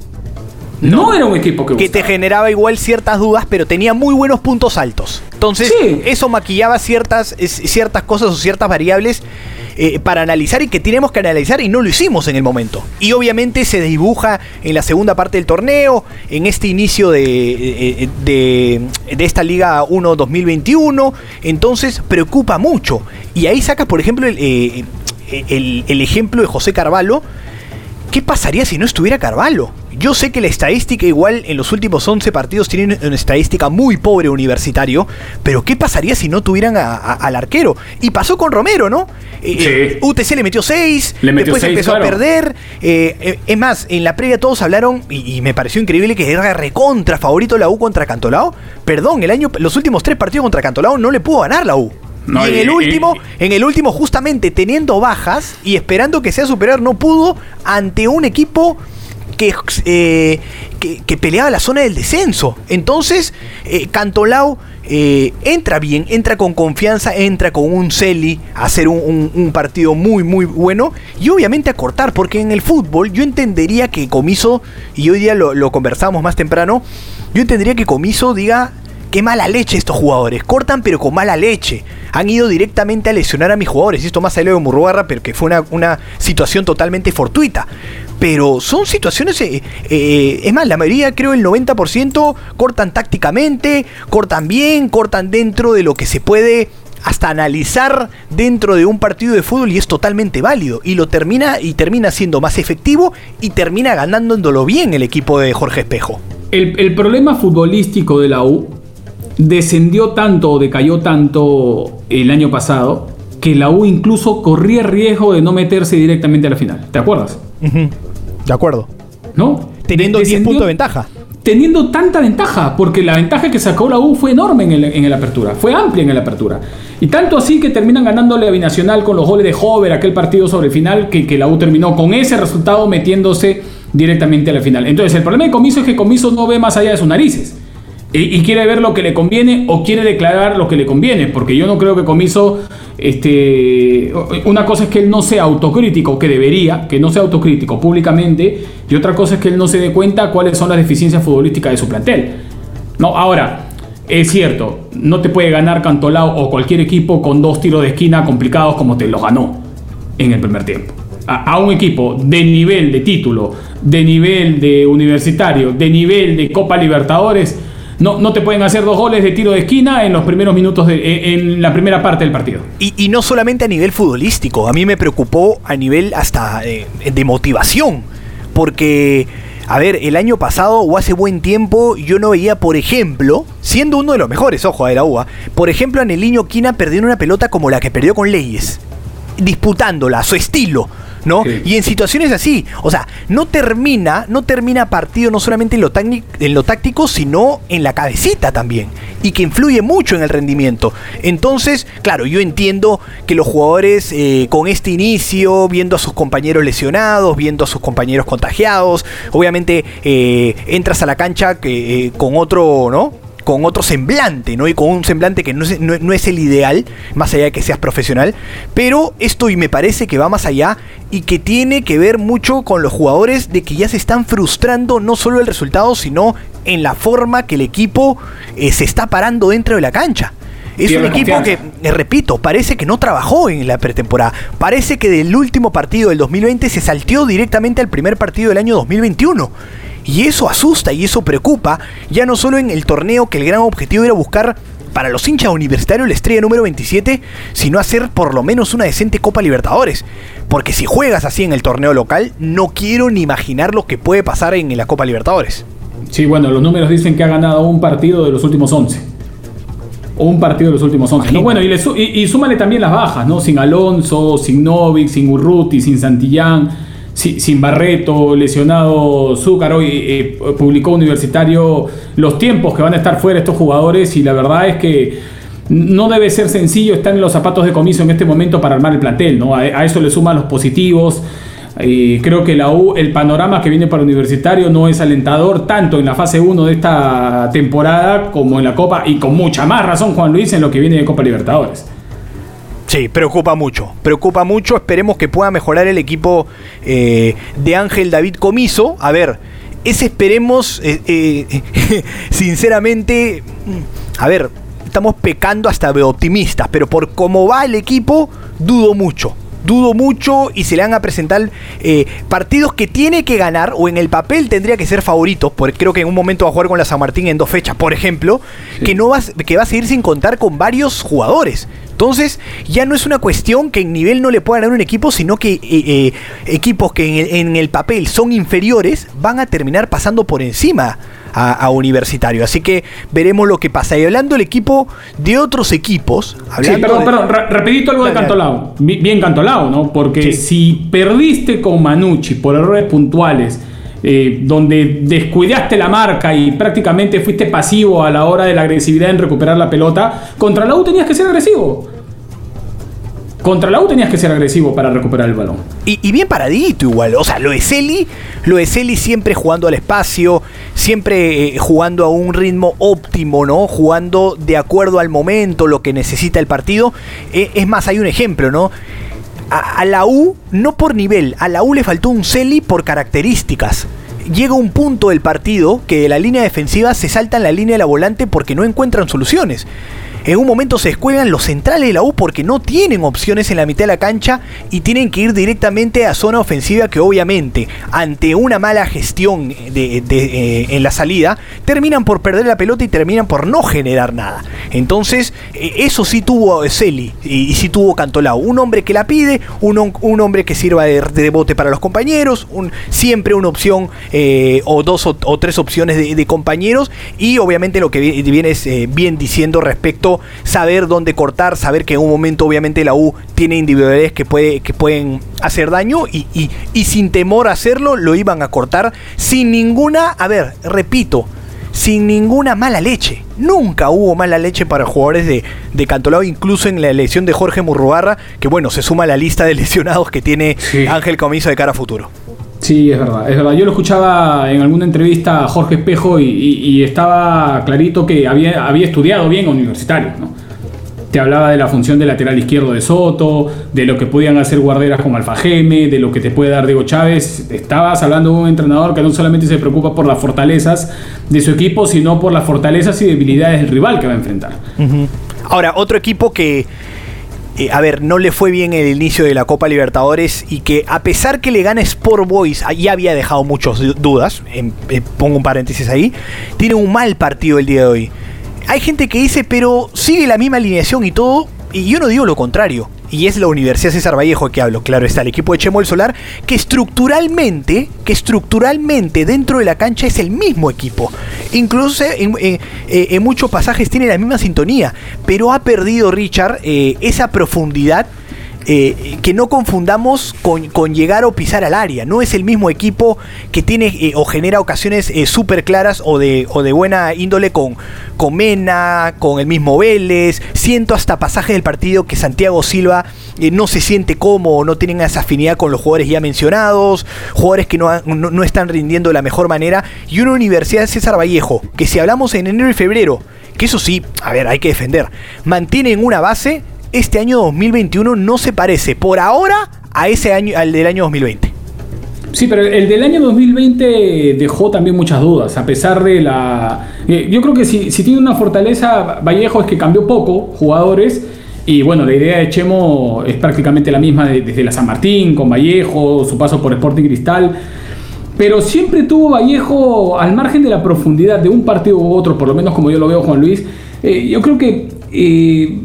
No, era un equipo que, que te generaba igual ciertas dudas, pero tenía muy buenos puntos altos. Entonces, eso maquillaba ciertas, ciertas cosas o ciertas variables eh, para analizar y que tenemos que analizar y no lo hicimos en el momento. Y obviamente se dibuja en la segunda parte del torneo, en este inicio de, eh, de, esta Liga 1 2021. Entonces, preocupa mucho. Y ahí sacas, por ejemplo, el, eh, el, el ejemplo de José Carvalho. ¿Qué pasaría si no estuviera Carvalho? Yo sé que la estadística igual en los últimos 11 partidos tiene una estadística muy pobre universitario, pero ¿qué pasaría si no tuvieran al arquero? Y pasó con Romero, ¿no? Eh, eh, UTC le metió 6, después empezó a perder. Eh, es más, en la previa todos hablaron, y, me pareció increíble que era recontra favorito la U contra Cantolao. Perdón, el año, los últimos tres partidos contra Cantolao no le pudo ganar la U. y en el último, en el último, justamente teniendo bajas y esperando que sea superior, no pudo ante un equipo eh, que, que, peleaba la zona del descenso. Entonces, eh, Cantolao eh, entra bien, entra con confianza, entra con un Celi a hacer un, partido muy, muy bueno y obviamente a cortar, porque en el fútbol yo entendería que Comiso, y hoy día lo, lo conversamos más temprano, yo entendería que Comiso diga qué mala leche estos jugadores. Cortan pero con mala leche. Han ido directamente a lesionar a mis jugadores. Esto más allá de Murrugarra, pero que fue una, una situación totalmente fortuita pero son situaciones, eh, eh, es más, la mayoría, creo el 90%, cortan tácticamente, cortan bien, cortan dentro de lo que se puede hasta analizar dentro de un partido de fútbol y es totalmente válido y lo termina y termina siendo más efectivo y termina ganándolo bien el equipo de Jorge Espejo. El, el problema futbolístico de la U descendió tanto o decayó tanto el año pasado que la U incluso corría riesgo de no meterse directamente a la final. ¿Te acuerdas? De acuerdo. ¿No? Teniendo 10 puntos de ventaja. Teniendo tanta ventaja, porque la ventaja que sacó la U fue enorme en el, apertura, fue amplia en el apertura. Y tanto así que terminan ganándole a Binacional con los goles de Hover, aquel partido sobre el final, que, que la U terminó con ese resultado metiéndose directamente a la final. Entonces, el problema de Comiso es que Comiso no ve más allá de sus narices. Y, quiere ver lo que le conviene o quiere declarar lo que le conviene, porque yo no creo que Comiso, este, una cosa es que él no sea autocrítico, que debería, que no sea autocrítico públicamente, y otra cosa es que él no se dé cuenta cuáles son las deficiencias futbolísticas de su plantel. No, ahora, es cierto, no te puede ganar Cantolao o cualquier equipo con dos tiros de esquina complicados como te los ganó en el primer tiempo. a un equipo de nivel de título, de nivel de universitario, de nivel de Copa Libertadores, no, no te pueden hacer dos goles de tiro de esquina en los primeros minutos, de, eh, en la primera parte del partido. Y, no solamente a nivel futbolístico, a mí me preocupó a nivel hasta eh, de motivación, porque... A ver, el año pasado o hace buen tiempo yo no veía, por ejemplo, siendo uno de los mejores, ojo, de la UA, por ejemplo, a Neliño Quina perdiendo una pelota como la que perdió con Leyes, disputándola su estilo, ¿no? Y en situaciones así, o sea, no termina, no termina partido no solamente en lo, en lo táctico, sino en la cabecita también. Y que influye mucho en el rendimiento. Entonces, claro, yo entiendo que los jugadores eh, con este inicio, viendo a sus compañeros lesionados, viendo a sus compañeros contagiados, obviamente eh, entras a la cancha que, eh, con otro, ¿no? Con otro semblante, ¿no? Y con un semblante que no es, el ideal, más allá de que seas profesional. Pero esto y me parece que va más allá y que tiene que ver mucho con los jugadores de que ya se están frustrando no solo el resultado, sino en la forma que el equipo eh, se está parando dentro de la cancha. Es un equipo que, eh, repito, parece que no trabajó en la pretemporada. Parece que del último partido del 2020 se salteó directamente al primer partido del año 2021. Y eso asusta y eso preocupa, ya no solo en el torneo que el gran objetivo era buscar para los hinchas universitarios la estrella número 27, sino hacer por lo menos una decente Copa Libertadores. Porque si juegas así en el torneo local, no quiero ni imaginar lo que puede pasar en la Copa Libertadores. Sí, bueno, los números dicen que ha ganado un partido de los últimos 11. Un partido de los últimos 11. Bueno, y, y, súmale también las bajas, ¿no? Sin Alonso, sin Novik, sin Urruti, sin Santillán sin Barreto, lesionado Zúcar, hoy eh, publicó Universitario los tiempos que van a estar fuera estos jugadores y la verdad es que no debe ser sencillo estar en los zapatos de comiso en este momento para armar el plantel, ¿no? A, eso le suman los positivos. creo que la U, el panorama que viene para Universitario no es alentador tanto en la fase 1 de esta temporada como en la Copa y con mucha más razón Juan Luis en lo que viene de Copa Libertadores. Preocupa mucho, preocupa mucho. Esperemos que pueda mejorar el equipo eh, de Ángel David Comiso. A ver, ese esperemos, eh, eh, sinceramente, a ver, estamos pecando hasta de optimistas, pero por cómo va el equipo, dudo mucho dudo mucho y se le van a presentar eh, partidos que tiene que ganar o en el papel tendría que ser favorito, porque creo que en un momento va a jugar con la San Martín en dos fechas, por ejemplo, que, no va, que va a seguir sin contar con varios jugadores. Entonces, ya no es una cuestión que en nivel no le pueda ganar un equipo, sino que eh, eh, equipos que en el, papel son inferiores van a terminar pasando por encima a, Universitario. Así que veremos lo que pasa. Y hablando del equipo de otros equipos. Sí, perdón, perdón, rapidito algo de Cantolao. Bien Cantolao, ¿no? Porque si perdiste con Manucci por errores puntuales. Eh, donde descuidaste la marca y prácticamente fuiste pasivo a la hora de la agresividad en recuperar la pelota, contra la U tenías que ser agresivo. Contra la U tenías que ser agresivo para recuperar el balón. Y, bien paradito igual. O sea, lo de Celi, lo de Celi siempre jugando al espacio, siempre eh, jugando a un ritmo óptimo, ¿no? Jugando de acuerdo al momento, lo que necesita el partido. Eh, es más, hay un ejemplo, ¿no? A, la U, no por nivel, a la U le faltó un Celi por características llega un punto del partido que de la línea defensiva se salta en la línea de la volante porque no encuentran soluciones. En un momento se descuelgan los centrales de la U porque no tienen opciones en la mitad de la cancha y tienen que ir directamente a zona ofensiva que obviamente ante una mala gestión de, eh, en la salida terminan por perder la pelota y terminan por no generar nada. Entonces eh, eso sí tuvo Celi y, sí tuvo Cantolao. Un hombre que la pide, un, un hombre que sirva de, bote para los compañeros, siempre una opción eh, o dos o, tres opciones de, compañeros y obviamente lo que viene es bien diciendo respecto saber dónde cortar, saber que en un momento obviamente la U tiene individualidades que, puede, que pueden hacer daño y, y, sin temor a hacerlo lo iban a cortar sin ninguna, a ver, repito, sin ninguna mala leche. Nunca hubo mala leche para jugadores de, de Cantolao, incluso en la elección de Jorge Murrubarra, que bueno, se suma a la lista de lesionados que tiene Ángel Comiso de cara a futuro. Sí, es verdad, es verdad. Yo lo escuchaba en alguna entrevista a Jorge Espejo y, estaba clarito que había, había estudiado bien universitario, ¿no? Te hablaba de la función de lateral izquierdo de Soto, de lo que podían hacer guarderas como Alfajeme, de lo que te puede dar Diego Chávez. Estabas hablando de un entrenador que no solamente se preocupa por las fortalezas de su equipo, sino por las fortalezas y debilidades del rival que va a enfrentar. Ahora, otro equipo que, eh, a ver, no le fue bien el inicio de la Copa Libertadores y que a pesar que le gana Sport Boys, ya había dejado muchas dudas, pongo un paréntesis ahí, tiene un mal partido el día de hoy. Hay gente que dice, pero sigue la misma alineación y todo, y yo no digo lo contrario. Y es la Universidad César Vallejo que hablo, claro está, el equipo de Chemo el Solar, que estructuralmente, que estructuralmente dentro de la cancha es el mismo equipo. Incluso en, eh, muchos pasajes tiene la misma sintonía, pero ha perdido Richard eh, esa profundidad eh, que no confundamos con, llegar o pisar al área. No es el mismo equipo que tiene eh, o genera ocasiones eh, súper claras o de, buena índole con, Mena, con el mismo Vélez. Siento hasta pasaje del partido que Santiago Silva no se siente cómodo, no tienen esa afinidad con los jugadores ya mencionados, jugadores que no, no, están rindiendo de la mejor manera. Y una Universidad de César Vallejo, que si hablamos en enero y febrero, que eso sí, a ver, hay que defender, mantienen una base este año 2021 no se parece por ahora a ese año, al del año 2020. Sí, pero el del año 2020 dejó también muchas dudas, a pesar de la... Eh, yo creo que si, tiene una fortaleza, Vallejo es que cambió poco jugadores, y bueno, la idea de Chemo es prácticamente la misma desde la San Martín, con Vallejo, su paso por Sporting Cristal, pero siempre tuvo Vallejo al margen de la profundidad de un partido u otro, por lo menos como yo lo veo Juan Luis, eh, yo creo que... Eh,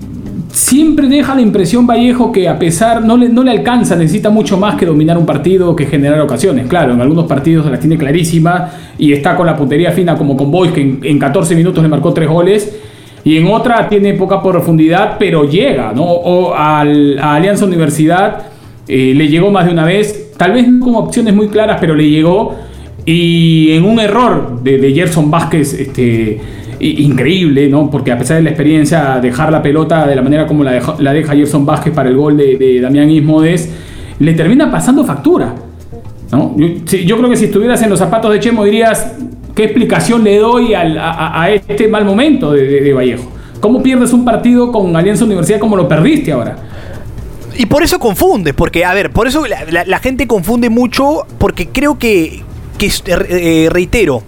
siempre deja la impresión Vallejo que a pesar, no le, no le alcanza, necesita mucho más que dominar un partido que generar ocasiones. Claro, en algunos partidos las tiene clarísima y está con la puntería fina como con Boys que en, 14 minutos le marcó 3 goles. Y en otra tiene poca profundidad, pero llega, ¿no? Al, a Alianza Universidad eh, le llegó más de una vez, tal vez no con opciones muy claras, pero le llegó. Y en un error de, de Gerson Vázquez, este increíble, ¿no? Porque a pesar de la experiencia, dejar la pelota de la manera como la, deja, la deja Gerson Vázquez para el gol de, Damián Ismodes, le termina pasando factura. ¿no? Yo, creo que si estuvieras en los zapatos de Chemo dirías, ¿qué explicación le doy a, este mal momento de, Vallejo? ¿Cómo pierdes un partido con Alianza Universidad como lo perdiste ahora? Y por eso confunde, porque, a ver, por eso la, gente confunde mucho, porque creo que, que eh, reitero,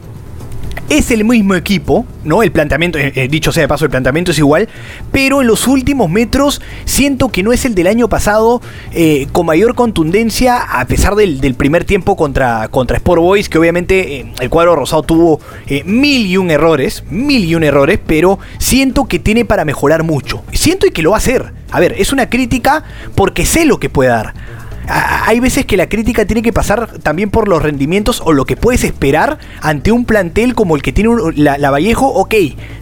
es el mismo equipo, ¿no? El planteamiento, eh, eh, dicho sea de paso, el planteamiento es igual, pero en los últimos metros siento que no es el del año pasado eh, con mayor contundencia, a pesar del, primer tiempo contra, contra Sport Boys, que obviamente el cuadro rosado tuvo mil y un errores, mil y un errores, pero siento que tiene para mejorar mucho. Siento y que lo va a hacer. A ver, es una crítica porque sé lo que puede dar hay veces que la crítica tiene que pasar también por los rendimientos o lo que puedes esperar ante un plantel como el que tiene la, Vallejo, ok,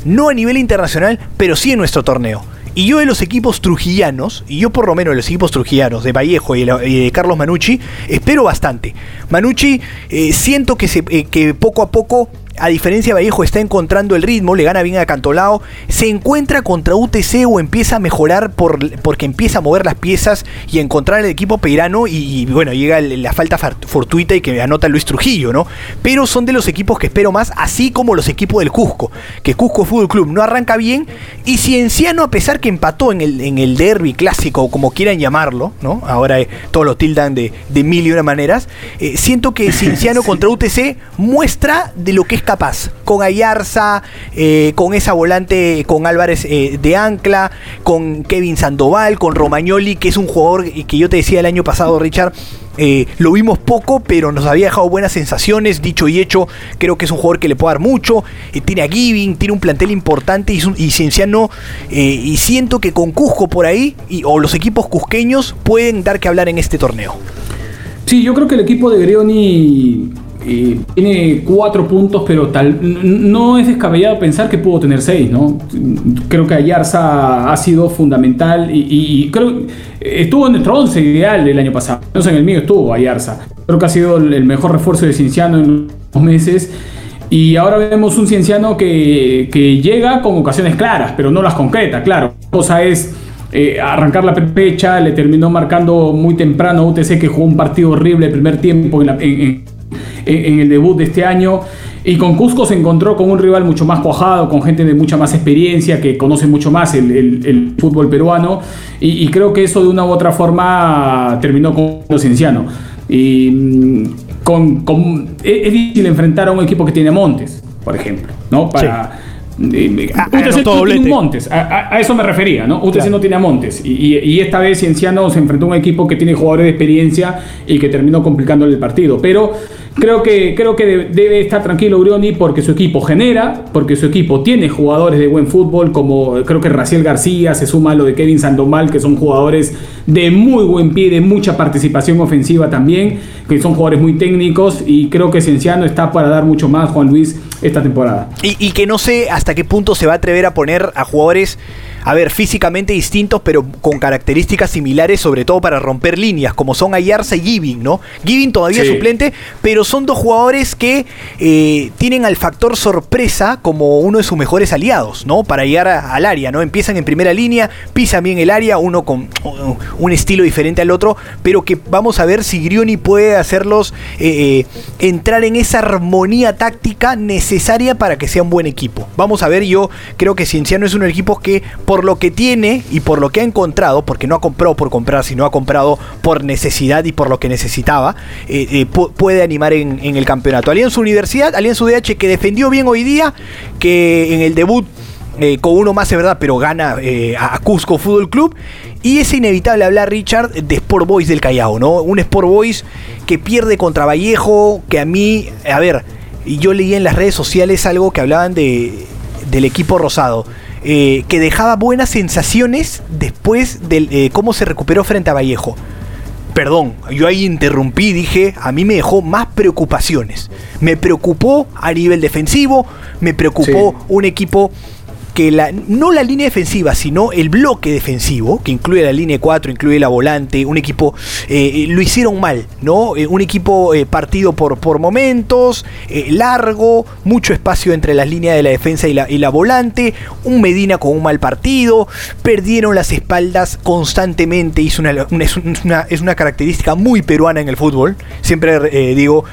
no a nivel internacional, pero sí en nuestro torneo. Y yo de los equipos trujillanos, y yo por lo menos de los equipos trujillanos, de Vallejo y de, Carlos Manucci, espero bastante. Manucci eh, siento que, se, eh, que poco a poco a diferencia de Vallejo, está encontrando el ritmo, le gana bien a Cantolao, se encuentra contra UTC o empieza a mejorar por, porque empieza a mover las piezas y a encontrar el equipo peirano y, bueno, llega la falta fortuita y que anota Luis Trujillo, ¿no? Pero son de los equipos que espero más, así como los equipos del Cusco, que Cusco Fútbol Club no arranca bien y Cienciano, a pesar que empató en el, en el derby clásico, como quieran llamarlo, ¿no? Ahora eh, todos lo tildan de, de mil y una maneras, eh, siento que Cienciano contra UTC muestra de lo que es capaz. Con Ayarza, eh, con esa volante, con Álvarez eh, de Ancla, con Kevin Sandoval, con Romagnoli, que es un jugador que yo te decía el año pasado, Richard. Eh, lo vimos poco, pero nos había dejado buenas sensaciones. Dicho y hecho, creo que es un jugador que le puede dar mucho. tiene a Giving, tiene un plantel importante y, y Cienciano. y siento que con Cusco por ahí, y, o los equipos cusqueños, pueden dar que hablar en este torneo. Sí, yo creo que el equipo de Grioni tiene cuatro puntos, pero tal no es descabellado pensar que pudo tener seis, ¿no? Creo que Ayarza ha sido fundamental y, creo estuvo en nuestro once ideal el año pasado. No en el mío estuvo Ayarza. Creo que ha sido el mejor refuerzo de Cienciano en los meses. Y ahora vemos un Cienciano que, llega con ocasiones claras, pero no las concreta, claro. La cosa es eh, arrancar la fecha, le terminó marcando muy temprano UTC que jugó un partido horrible el primer tiempo en, el debut de este año. Y con Cusco se encontró con un rival mucho más cuajado, con gente de mucha más experiencia, que conoce mucho más el, fútbol peruano. Y, creo que eso de una u otra forma terminó con los Cienciano. Y mm, con, es, difícil enfrentar a un equipo que tiene Montes, por ejemplo, ¿no? Para, UTC no tiene Montes, a, eso me refería, ¿no? UTC no tiene a Montes. Y, esta vez Cienciano se enfrentó a un equipo que tiene jugadores de experiencia y que terminó complicándole el partido. Pero Creo que, creo que debe estar tranquilo Urioni porque su equipo genera, porque su equipo tiene jugadores de buen fútbol, como creo que Raciel García, se suma a lo de Kevin Sandomal, que son jugadores de muy buen pie, de mucha participación ofensiva también, que son jugadores muy técnicos y creo que Cienciano está para dar mucho más, Juan Luis, esta temporada. Y que no sé hasta qué punto se va a atrever a poner a jugadores a ver, físicamente distintos, pero con características similares, sobre todo para romper líneas, como son Ayarza y Giving, ¿no? Giving todavía suplente, pero son dos jugadores que eh, tienen al factor sorpresa como uno de sus mejores aliados, ¿no? Para llegar al área, ¿no? Empiezan en primera línea, pisan bien el área, uno con un estilo diferente al otro, pero que vamos a ver si Grioni puede hacerlos eh, eh, entrar en esa armonía táctica necesaria para que sea un buen equipo. Vamos a ver, yo creo que Cienciano es un equipo que por lo que tiene y por lo que ha encontrado, porque no ha comprado por comprar, sino ha comprado por necesidad y por lo que necesitaba, eh, eh, puede animar en, el campeonato. Alianza Universidad, Alianza UDH que defendió bien hoy día, que en el debut eh, con uno más es verdad, pero gana a Cusco Fútbol Club. Y es inevitable hablar, Richard, de Sport Boys del Callao, ¿no? Un Sport Boys que pierde contra Vallejo, que a mí, a ver, yo leí en las redes sociales algo que hablaban de, del equipo rosado. Eh, que dejaba buenas sensaciones después de eh, cómo se recuperó frente a Vallejo. Perdón, yo ahí interrumpí, dije, a mí me dejó más preocupaciones. Me preocupó a nivel defensivo, me preocupó un equipo que la, no la línea defensiva, sino el bloque defensivo, que incluye la línea 4, incluye la volante, un equipo, eh, eh, lo hicieron mal, ¿no? Eh, un equipo partido por, por momentos, largo, mucho espacio entre las líneas de la defensa y la, y la volante, un Medina con un mal partido, perdieron las espaldas constantemente, hizo una, es, una, es, una, característica muy peruana en el fútbol, siempre digo,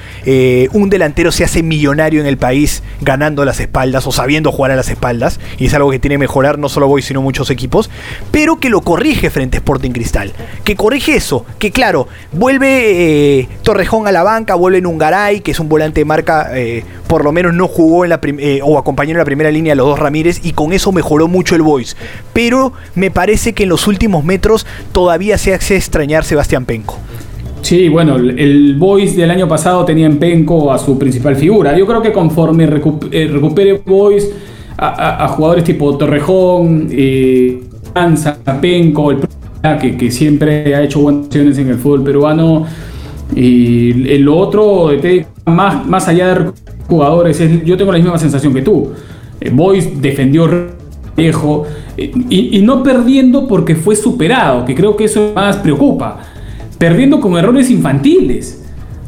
un delantero se hace millonario en el país ganando las espaldas o sabiendo jugar a las espaldas, es algo que tiene que mejorar no solo Boys, sino muchos equipos, pero que lo corrige frente a Sporting Cristal. Que corrige eso, que claro, vuelve eh, Torrejón a la banca, vuelve Nungaray, que es un volante de marca, eh, por lo menos no jugó en la eh, o acompañó en la primera línea a los dos Ramírez, y con eso mejoró mucho el Boys. Pero me parece que en los últimos metros todavía se hace extrañar Sebastián Penco. Sí, bueno, el Boys del año pasado tenía en Penco a su principal figura. Yo creo que conforme recupere Boys a, jugadores tipo Torrejón, eh, Penco, el que, que siempre ha hecho buenas acciones en el fútbol peruano. Y lo otro, más, más allá de jugadores, yo tengo la misma sensación que tú. Eh, Boys defendió viejo eh, y, y, no perdiendo porque fue superado, que creo que eso más preocupa. Perdiendo con errores infantiles.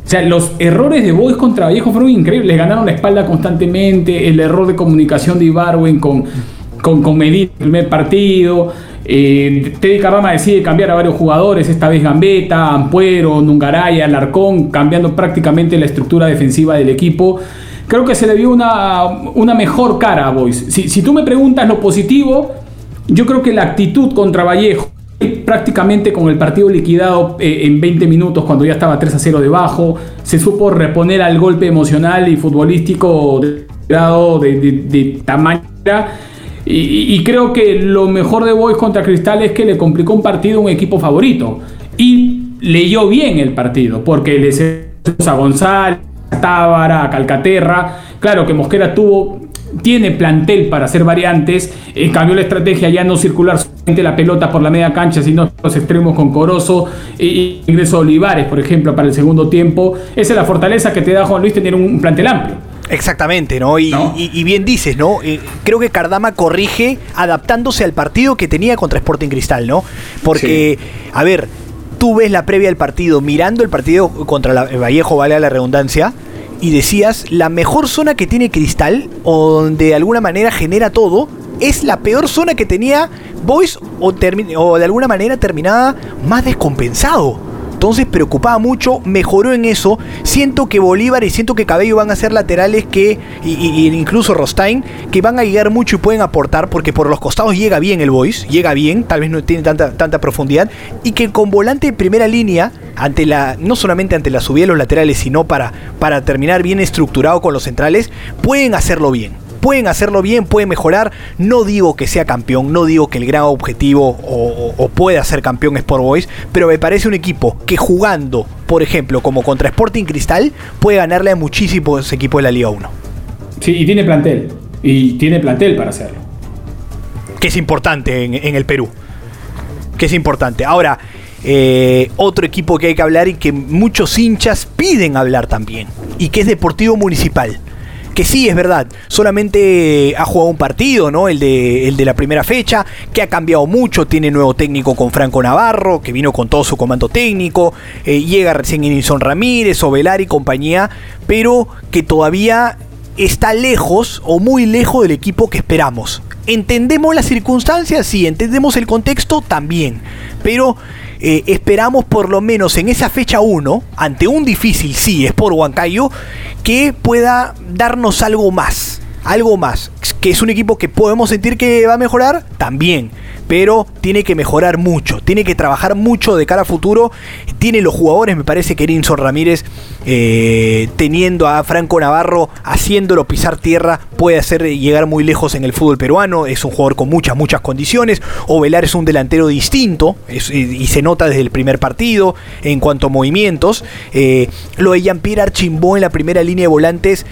O sea, los errores de Boys contra Vallejo fueron increíbles. Ganaron la espalda constantemente. El error de comunicación de Ibarwen con, con, con el primer partido. Eh, Teddy Carrama decide cambiar a varios jugadores, esta vez Gambetta, Ampuero, Nungaraya, Alarcón, cambiando prácticamente la estructura defensiva del equipo. Creo que se le dio una, una mejor cara a Boys. Si, si tú me preguntas lo positivo, yo creo que la actitud contra Vallejo prácticamente con el partido liquidado eh, en 20 minutos cuando ya estaba 3 a 0 debajo, se supo reponer al golpe emocional y futbolístico de grado de, tamaño. Y, creo que lo mejor de Boys contra Cristal es que le complicó un partido a un equipo favorito. Y leyó bien el partido, porque le a González, a Tábara, a Calcaterra. Claro que Mosquera tuvo tiene plantel para hacer variantes, eh, cambió la estrategia ya no circular solamente la pelota por la media cancha, sino los extremos con Corozo e ingreso Olivares, por ejemplo, para el segundo tiempo. Esa es la fortaleza que te da Juan Luis tener un plantel amplio. Exactamente, ¿no? Y, bien dices, ¿no? Eh, creo que Cardama corrige adaptándose al partido que tenía contra Sporting Cristal, ¿no? Porque, a ver, tú ves la previa del partido, mirando el partido contra la, Vallejo, vale la redundancia, y decías, la mejor zona que tiene Cristal, o donde de alguna manera genera todo, es la peor zona que tenía Boys o, de alguna manera terminaba más descompensado. Entonces preocupaba mucho, mejoró en eso. Siento que Bolívar y siento que Cabello van a ser laterales que, y, incluso Rostain, que van a llegar mucho y pueden aportar, porque por los costados llega bien el Boys, llega bien, tal vez no tiene tanta, tanta profundidad, y que con volante de primera línea, ante la, no solamente ante la subida de los laterales, sino para, para terminar bien estructurado con los centrales, pueden hacerlo bien pueden hacerlo bien, pueden mejorar. No digo que sea campeón, no digo que el gran objetivo o, pueda ser campeón Sport Boys, pero me parece un equipo que jugando, por ejemplo, como contra Sporting Cristal, puede ganarle a muchísimos equipos de la Liga 1. Sí, y tiene plantel. Y tiene plantel para hacerlo. Que es importante en, el Perú. Que es importante. Ahora, eh, otro equipo que hay que hablar y que muchos hinchas piden hablar también. Y que es Deportivo Municipal que sí, es verdad, solamente ha jugado un partido, ¿no? El de, el de la primera fecha, que ha cambiado mucho, tiene nuevo técnico con Franco Navarro, que vino con todo su comando técnico, eh, llega recién Inison Ramírez, Ovelar y compañía, pero que todavía está lejos o muy lejos del equipo que esperamos. ¿Entendemos las circunstancias? Sí, entendemos el contexto también, pero eh, esperamos por lo menos en esa fecha 1, ante un difícil, sí, es por Huancayo, que pueda darnos algo más. Algo más. Que es un equipo que podemos sentir que va a mejorar, también pero tiene que mejorar mucho, tiene que trabajar mucho de cara a futuro. Tiene los jugadores, me parece que Erinson Ramírez, eh, teniendo a Franco Navarro, haciéndolo pisar tierra, puede hacer llegar muy lejos en el fútbol peruano. Es un jugador con muchas, muchas condiciones. Ovelar es un delantero distinto y, se nota desde el primer partido en cuanto a movimientos. Eh, lo de Jean-Pierre Archimbó en la primera línea de volantes.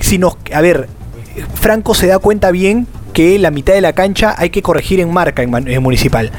Si nos, a ver, Franco se da cuenta bien que la mitad de la cancha hay que corregir en marca en, Municipal.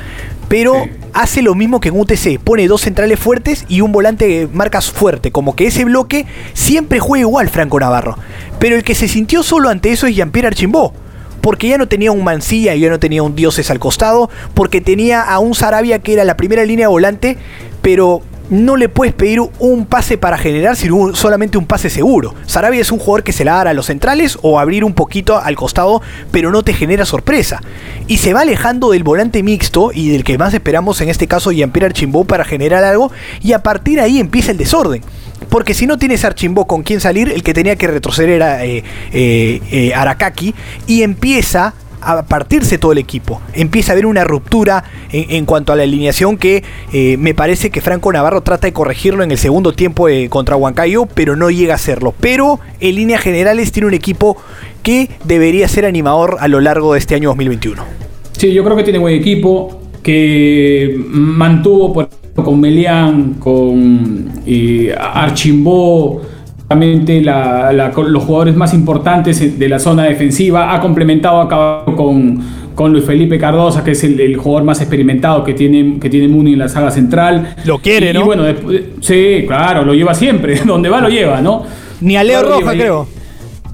Pero hace lo mismo que en UTC, pone dos centrales fuertes y un volante marcas fuerte, como que ese bloque siempre juega igual Franco Navarro. Pero el que se sintió solo ante eso es Jean-Pierre Archimbó porque ya no tenía un Mancilla y ya no tenía un Dioses al costado, porque tenía a un Sarabia que era la primera línea volante, pero no le puedes pedir un pase para generar, sino solamente un pase seguro. Sarabia es un jugador que se la da a los centrales o abrir un poquito al costado, pero no te genera sorpresa. Y se va alejando del volante mixto y del que más esperamos en este caso, Jean-Pierre Archimbó, para generar algo, y a partir de ahí empieza el desorden. Porque si no tienes Archimbó con quien salir, el que tenía que retroceder era eh, eh, eh, Arakaki, y empieza a partirse todo el equipo. Empieza a haber una ruptura en, cuanto a la alineación que eh, me parece que Franco Navarro trata de corregirlo en el segundo tiempo contra Huancayo, pero no llega a hacerlo. Pero en líneas generales tiene un equipo que debería ser animador a lo largo de este año 2021. Sí, yo creo que tiene buen equipo, que mantuvo por con Melián, con eh, Archimbó los jugadores más importantes de la zona defensiva. Ha complementado a con, con Luis Felipe Cardosa, que es el, jugador más experimentado que tiene, que tiene Muni en la saga central. Lo quiere, ¿no? Y bueno, sí, claro, lo lleva siempre. Donde va, lo lleva, ¿no? Ni a Leo Roja, creo.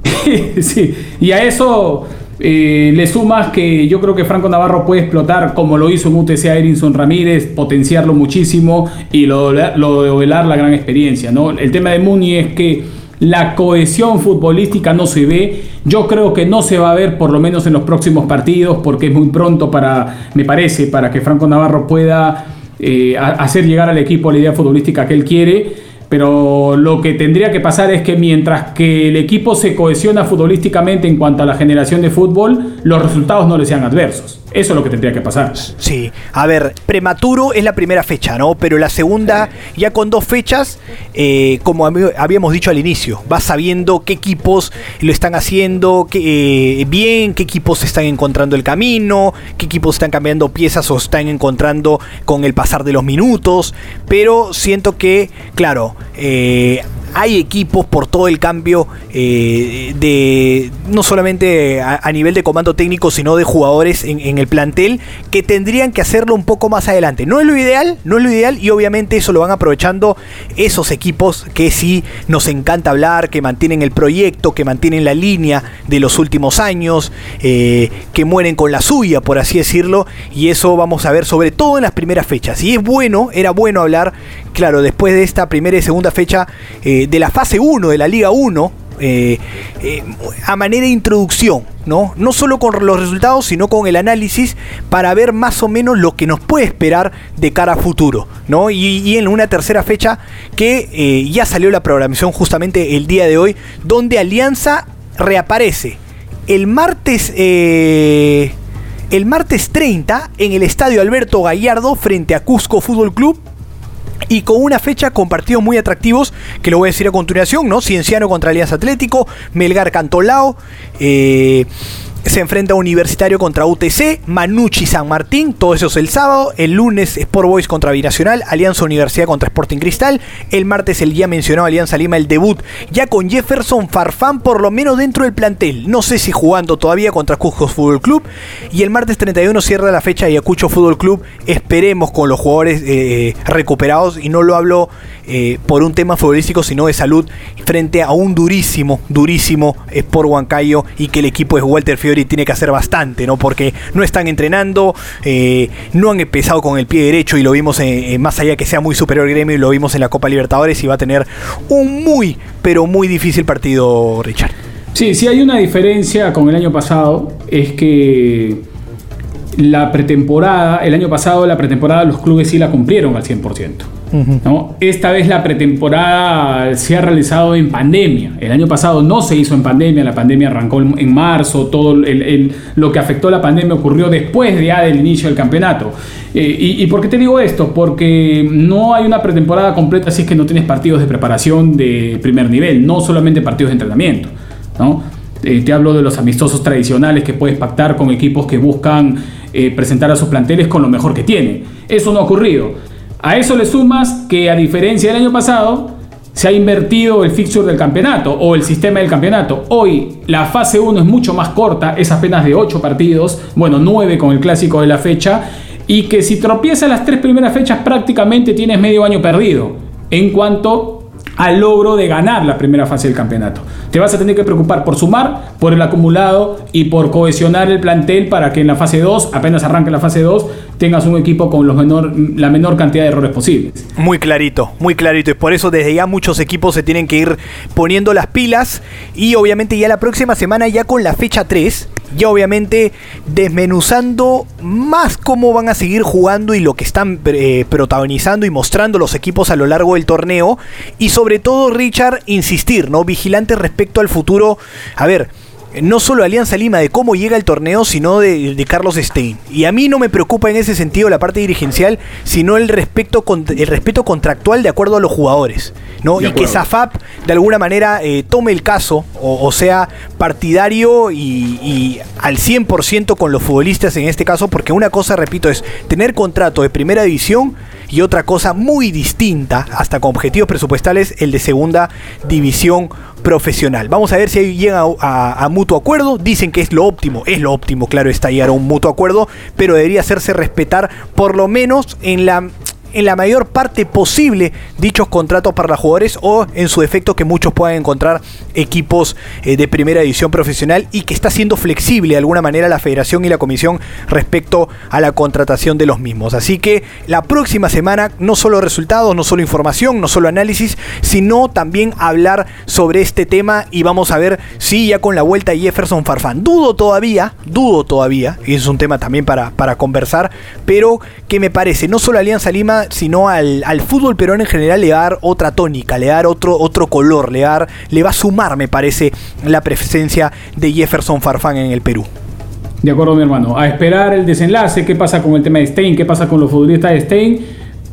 sí, y a eso eh, le sumas que yo creo que Franco Navarro puede explotar como lo hizo en UTC a Erinson Ramírez, potenciarlo muchísimo y lo, lo de Ovelar la gran experiencia. ¿no? El tema de Muni es que la cohesión futbolística no se ve. Yo creo que no se va a ver por lo menos en los próximos partidos porque es muy pronto para, me parece, para que Franco Navarro pueda eh, hacer llegar al equipo la idea futbolística que él quiere pero lo que tendría que pasar es que mientras que el equipo se cohesiona futbolísticamente en cuanto a la generación de fútbol, los resultados no le sean adversos. Eso es lo que tendría que pasar. Sí, a ver, prematuro es la primera fecha, ¿no? Pero la segunda, ya con dos fechas, eh, como habíamos dicho al inicio, vas sabiendo qué equipos lo están haciendo qué, eh, bien, qué equipos están encontrando el camino, qué equipos están cambiando piezas o están encontrando con el pasar de los minutos. Pero siento que, claro, eh, hay equipos por todo el cambio eh, de no solamente a, nivel de comando técnico, sino de jugadores en, el plantel que tendrían que hacerlo un poco más adelante. No es lo ideal, no es lo ideal y obviamente eso lo van aprovechando esos equipos que sí nos encanta hablar, que mantienen el proyecto, que mantienen la línea de los últimos años, eh, que mueren con la suya, por así decirlo, y eso vamos a ver sobre todo en las primeras fechas. Y es bueno, era bueno hablar, claro, después de esta primera y segunda fecha, eh, de la fase 1 de la Liga 1, Eh, eh, a manera de introducción, ¿no? No solo con los resultados, sino con el análisis para ver más o menos lo que nos puede esperar de cara a futuro, ¿no? Y, en una tercera fecha que eh, ya salió la programación justamente el día de hoy, donde Alianza reaparece el martes el martes 30 en el estadio Alberto Gallardo frente a Cusco Fútbol Club y con una fecha con partidos muy atractivos que lo voy a decir a continuación, ¿no? Cienciano contra Alianza Atlético, Melgar Cantolao, eh, se enfrenta Universitario contra UTC, Manucci San Martín, todo eso es el sábado. El lunes Sport Boys contra Binacional, Alianza Universidad contra Sporting Cristal. El martes el ya mencionado Alianza Lima, el debut ya con Jefferson Farfán, por lo menos dentro del plantel. No sé si jugando todavía contra Cusco Fútbol Club. Y el martes 31 cierra la fecha Ayacucho Fútbol Club. Esperemos con los jugadores eh, recuperados. Y no lo hablo eh, por un tema futbolístico, sino de salud, frente a un durísimo, durísimo Sport Huancayo. Y que el equipo es Walter Fiori y tiene que hacer bastante, ¿no? Porque no están entrenando, eh, no han empezado con el pie derecho y lo vimos más allá que sea muy superior el gremio y lo vimos en la Copa Libertadores y va a tener un muy, pero muy difícil partido, Richard. Sí, sí hay una diferencia con el año pasado, es que la pretemporada, el año pasado la pretemporada los clubes sí la cumplieron al 100%. Esta vez la pretemporada se ha realizado en pandemia. El año pasado no se hizo en pandemia, la pandemia arrancó en marzo, todo lo que afectó la pandemia ocurrió después ya del inicio del campeonato. Eh, y, por qué te digo esto? Porque no hay una pretemporada completa si es que no tienes partidos de preparación de primer nivel, no solamente partidos de entrenamiento. Eh, te hablo de los amistosos tradicionales que puedes pactar con equipos que buscan eh, presentar a sus planteles con lo mejor que tienen. Eso no ha ocurrido. A eso le sumas que a diferencia del año pasado, se ha invertido el fixture del campeonato o el sistema del campeonato. Hoy la fase 1 es mucho más corta, es apenas de 8 partidos, bueno, 9 con el clásico de la fecha, y que si tropiezas las tres primeras fechas prácticamente tienes medio año perdido en cuanto al logro de ganar la primera fase del campeonato. Te vas a tener que preocupar por sumar, por el acumulado y por cohesionar el plantel para que en la fase 2, apenas arranque la fase 2, tengas un equipo con la menor cantidad de errores posibles. Muy clarito, muy clarito. Y por eso desde ya muchos equipos se tienen que ir poniendo las pilas. Y obviamente ya la próxima semana, ya con la fecha 3, ya obviamente desmenuzando más cómo van a seguir jugando y lo que están eh, protagonizando y mostrando los equipos a lo largo del torneo. Y sobre todo, Richard, insistir, ¿no? Vigilante respecto al futuro. A ver, no solo Alianza Lima de cómo llega el torneo, sino de, Carlos Stein. Y a mí no me preocupa en ese sentido la parte dirigencial, sino el respeto, el respeto contractual de acuerdo a los jugadores. ¿no? Y que Zafap de alguna manera eh, tome el caso, o, sea, partidario y, y al 100% con los futbolistas en este caso, porque una cosa, repito, es tener contrato de primera división y otra cosa muy distinta, hasta con objetivos presupuestales, el de segunda división profesional. Vamos a ver si llega a, mutuo acuerdo. Dicen que es lo óptimo, es lo óptimo, claro, está llegar a un mutuo acuerdo, pero debería hacerse respetar por lo menos en la en la mayor parte posible dichos contratos para los jugadores o en su defecto que muchos puedan encontrar equipos eh, de primera división profesional y que está siendo flexible de alguna manera la federación y la comisión respecto a la contratación de los mismos. Así que la próxima semana no solo resultados, no solo información, no solo análisis, sino también hablar sobre este tema y vamos a ver si ya con la vuelta Jefferson Farfán. Dudo todavía, dudo todavía, es un tema también para, para conversar, pero que me parece, no solo Alianza Lima, sino al, fútbol peruano en general le va a dar otra tónica, le va a dar otro, otro color, le va, a le va a sumar, me parece, la presencia de Jefferson Farfán en el Perú. De acuerdo, mi hermano. A esperar el desenlace, qué pasa con el tema de Stein, qué pasa con los futbolistas de Stein,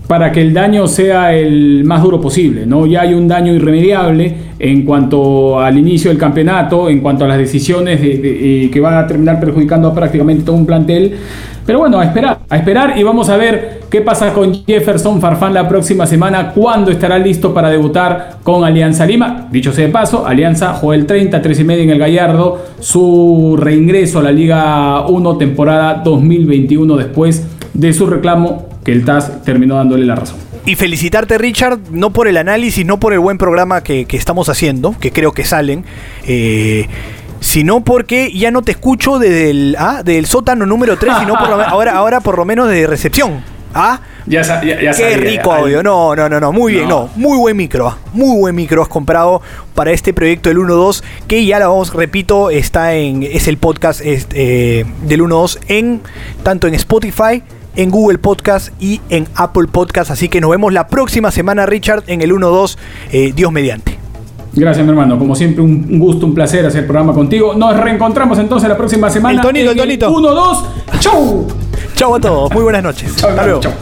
para que el daño sea el más duro posible. ¿no? Ya hay un daño irremediable en cuanto al inicio del campeonato, en cuanto a las decisiones de, que van a terminar perjudicando a prácticamente todo un plantel. Pero bueno, a esperar, a esperar y vamos a ver qué pasa con Jefferson Farfán la próxima semana, cuándo estará listo para debutar con Alianza Lima. Dicho sea de paso, Alianza juega el 30, 3 y media en el Gallardo, su reingreso a la Liga 1 temporada 2021 después de su reclamo que el TAS terminó dándole la razón. Y felicitarte, Richard, no por el análisis, no por el buen programa que, estamos haciendo, que creo que salen. Eh, sino porque ya no te escucho desde el, ah, del sótano número 3, sino por ahora, ahora por lo menos de recepción. ¿ah? Ya, ya, ya Qué sabía, rico al- audio. No, no, no, no. Muy bien, No. Muy buen micro. ah. Muy buen micro has comprado para este proyecto del 1.2. Que ya lo vamos, repito, está en. Es el podcast este, eh, del 1.2 en. Tanto en Spotify. En Google Podcast y en Apple Podcast. Así que nos vemos la próxima semana, Richard, en el 1.2. eh, Dios mediante. Gracias, mi hermano. Como siempre, un gusto, un placer hacer el programa contigo. Nos reencontramos entonces la próxima semana. El tonito, el tonito. 1, 2, chau. Chau a todos. Muy buenas noches. Chau, Hasta luego. chau.